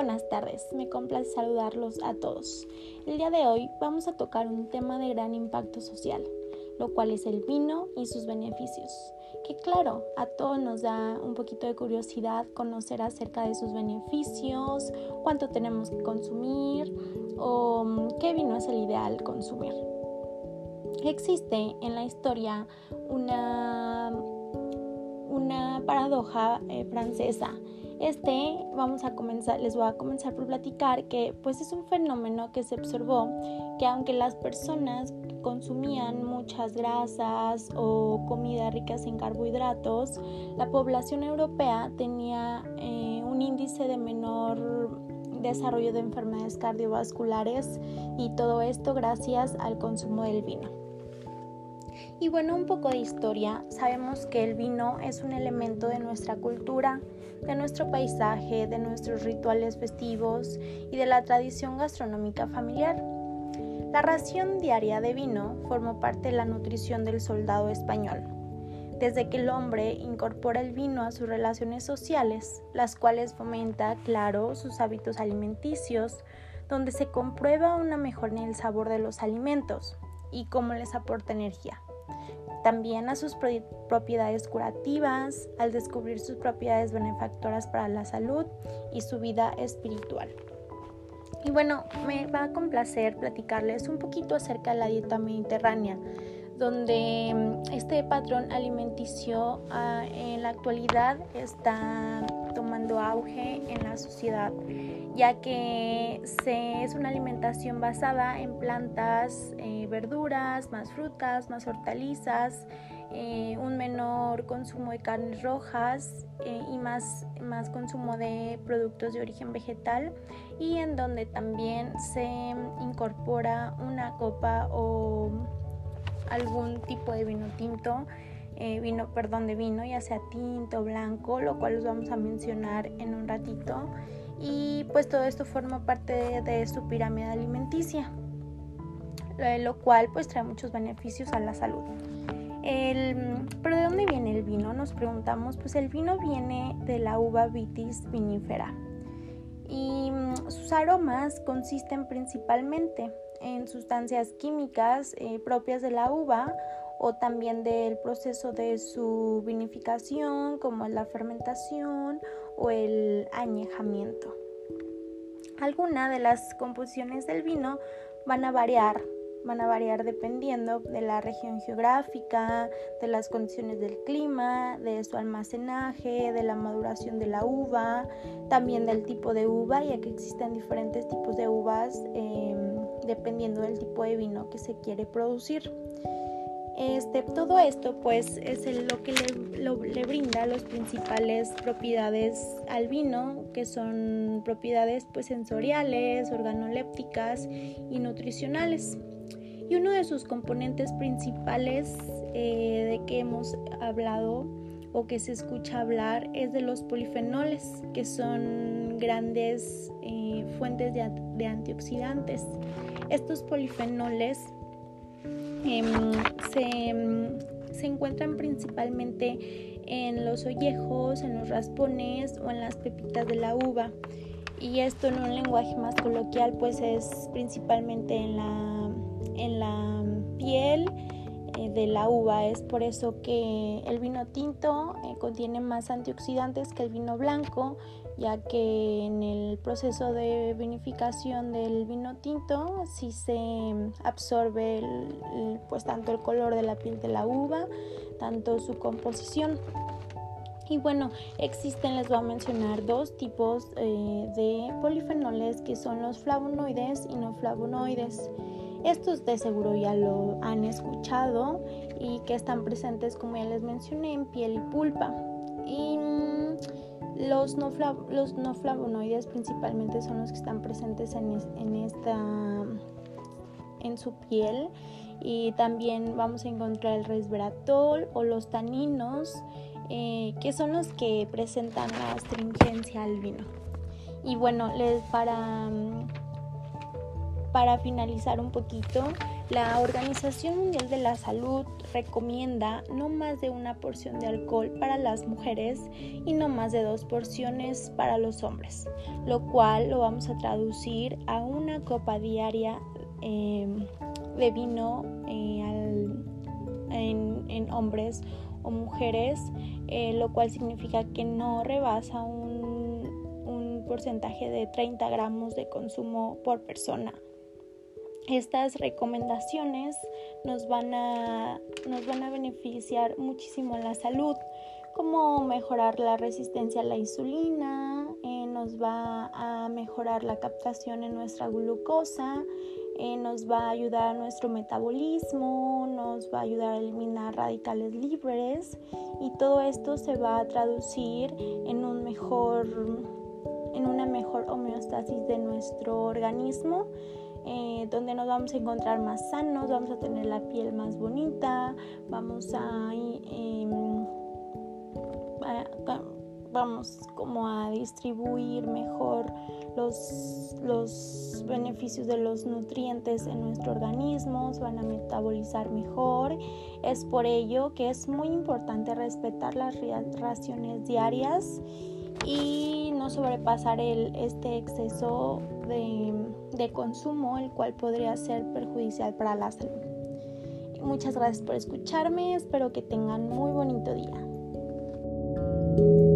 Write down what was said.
buenas tardes, me complace saludarlos a todos. El día de hoy vamos a tocar un tema de gran impacto social, lo cual es el vino y sus beneficios. Que claro, a todos nos da un poquito de curiosidad conocer acerca de sus beneficios, cuánto tenemos que consumir o mm, qué vino es el ideal consumir. Existe en la historia una, una paradoja eh, francesa este vamos a comenzar, les voy a comenzar por platicar que pues es un fenómeno que se observó que aunque las personas consumían muchas grasas o comida ricas en carbohidratos, la población europea tenía eh, un índice de menor desarrollo de enfermedades cardiovasculares y todo esto gracias al consumo del vino. Y bueno, un poco de historia. Sabemos que el vino es un elemento de nuestra cultura, de nuestro paisaje, de nuestros rituales festivos y de la tradición gastronómica familiar. La ración diaria de vino formó parte de la nutrición del soldado español. Desde que el hombre incorpora el vino a sus relaciones sociales, las cuales fomenta, claro, sus hábitos alimenticios, donde se comprueba una mejora en el sabor de los alimentos y cómo les aporta energía también a sus propiedades curativas, al descubrir sus propiedades benefactoras para la salud y su vida espiritual. Y bueno, me va a complacer platicarles un poquito acerca de la dieta mediterránea, donde mm, este patrón alimenticio ah, en la actualidad está tomando auge en la sociedad, ya que es una alimentación basada en plantas, eh, verduras, más frutas, más hortalizas, eh, un menor consumo de carnes rojas eh, y más, más consumo de productos de origen vegetal y en donde también se incorpora una copa o algún tipo de vino tinto eh, vino, perdón, de vino, ya sea tinto, blanco, lo cual los vamos a mencionar en un ratito. Y pues todo esto forma parte de, su pirámide alimenticia, lo cual pues trae muchos beneficios a la salud. pero ¿de dónde viene el vino? Nos preguntamos, pues el vino viene de la uva vitis vinifera y mm, sus aromas consisten principalmente en sustancias químicas eh, propias de la uva o también del proceso de su vinificación, como la fermentación o el añejamiento. Algunas de las composiciones del vino van a variar, van a variar dependiendo de la región geográfica, de las condiciones del clima, de su almacenaje, de la maduración de la uva, también del tipo de uva, ya que existen diferentes tipos de uvas em, dependiendo del tipo de vino que se quiere producir. Este, todo esto pues es lo que le, brinda las principales propiedades al vino, que son propiedades pues sensoriales, organolépticas y nutricionales. Y uno de sus componentes principales eh, de que hemos hablado o que se escucha hablar es de los polifenoles, que son grandes eh, fuentes de antioxidantes. Estos polifenoles Em, em, se, encuentran principalmente en los ollejos, en los raspones o en las pepitas de la uva. Y esto en un lenguaje más coloquial pues es principalmente en la, en la piel eh, de la uva. Es por eso que el vino tinto eh, contiene más antioxidantes que el vino blanco ya que en el proceso de vinificación del vino tinto sí se absorbe pues tanto el color de la piel de la uva, tanto su composición. Y bueno, existen, les voy a mencionar dos tipos eh, de polifenoles que son los flavonoides y no flavonoides. Estos de seguro ya lo han escuchado y que están presentes, como ya les mencioné, en piel y pulpa. Y los no, los no flavonoides principalmente son los que están presentes en, en, esta en su piel. Y también vamos a encontrar el resveratrol o los taninos eh, que son los que presentan la astringencia al vino. Y bueno les para para finalizar un poquito La Organización Mundial de la Salud recomienda no más de una porción de alcohol para las mujeres y no más de dos porciones para los hombres, lo cual lo vamos a traducir a una copa diaria em, de vino eh, en, hombres o mujeres, eh, lo cual significa que no rebasa un, un porcentaje de 30 gramos de consumo por persona estas recomendaciones nos van a, nos van a beneficiar muchísimo en la salud, como mejorar la resistencia a la insulina, eh, nos va a mejorar la captación en nuestra glucosa, eh, nos va a ayudar a nuestro metabolismo, nos va a ayudar a eliminar radicales libres y todo esto se va a traducir en un mejor en una mejor homeostasis de nuestro organismo eh, donde nos vamos a encontrar más sanos, vamos a tener la piel más bonita, vamos a, em, vamos como a distribuir mejor los, los beneficios de los nutrientes en nuestro organismo, van a metabolizar mejor. Es por ello que es muy importante respetar las raciones diarias y no sobrepasar el, este exceso de, de consumo, el cual podría ser perjudicial para la salud. Muchas gracias por escucharme, espero que tengan muy bonito día.